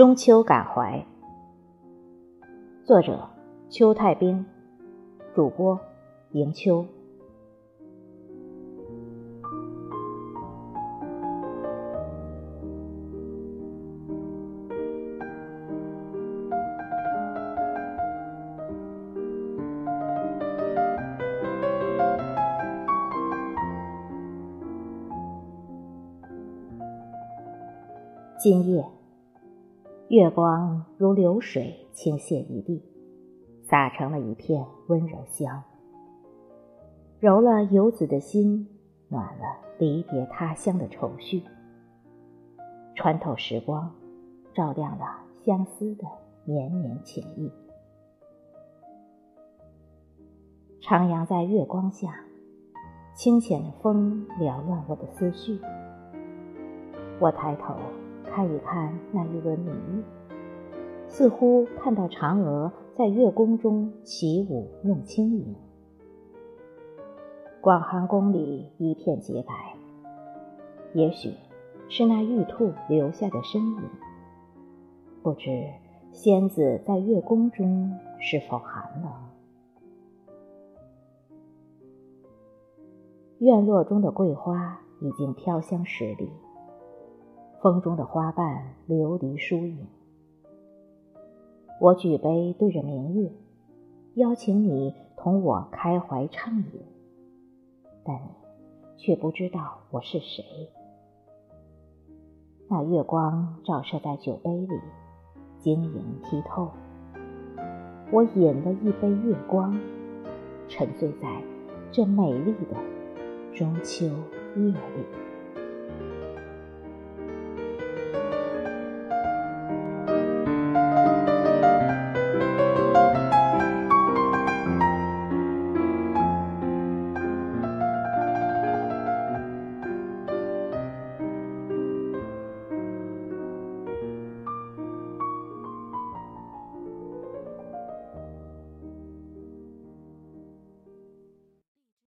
中秋感怀，作者邱太兵，主播迎秋。今夜，月光如流水倾泻一地，洒成了一片温柔香，揉了游子的心，暖了离别他乡的愁绪，穿透时光，照亮了相思的绵绵情意。徜徉在月光下，清浅的风撩乱我的思绪。我抬头。看一看那一轮明月，似乎看到嫦娥在月宫中起舞弄清影。广寒宫里一片洁白，也许是那玉兔留下的身影。不知仙子在月宫中是否寒冷？院落中的桂花已经飘香十里。风中的花瓣流离疏影，我举杯对着明月，邀请你同我开怀畅饮，但你却不知道我是谁。那月光照射在酒杯里，晶莹剔透。我饮了一杯月光，沉醉在这美丽的中秋夜里。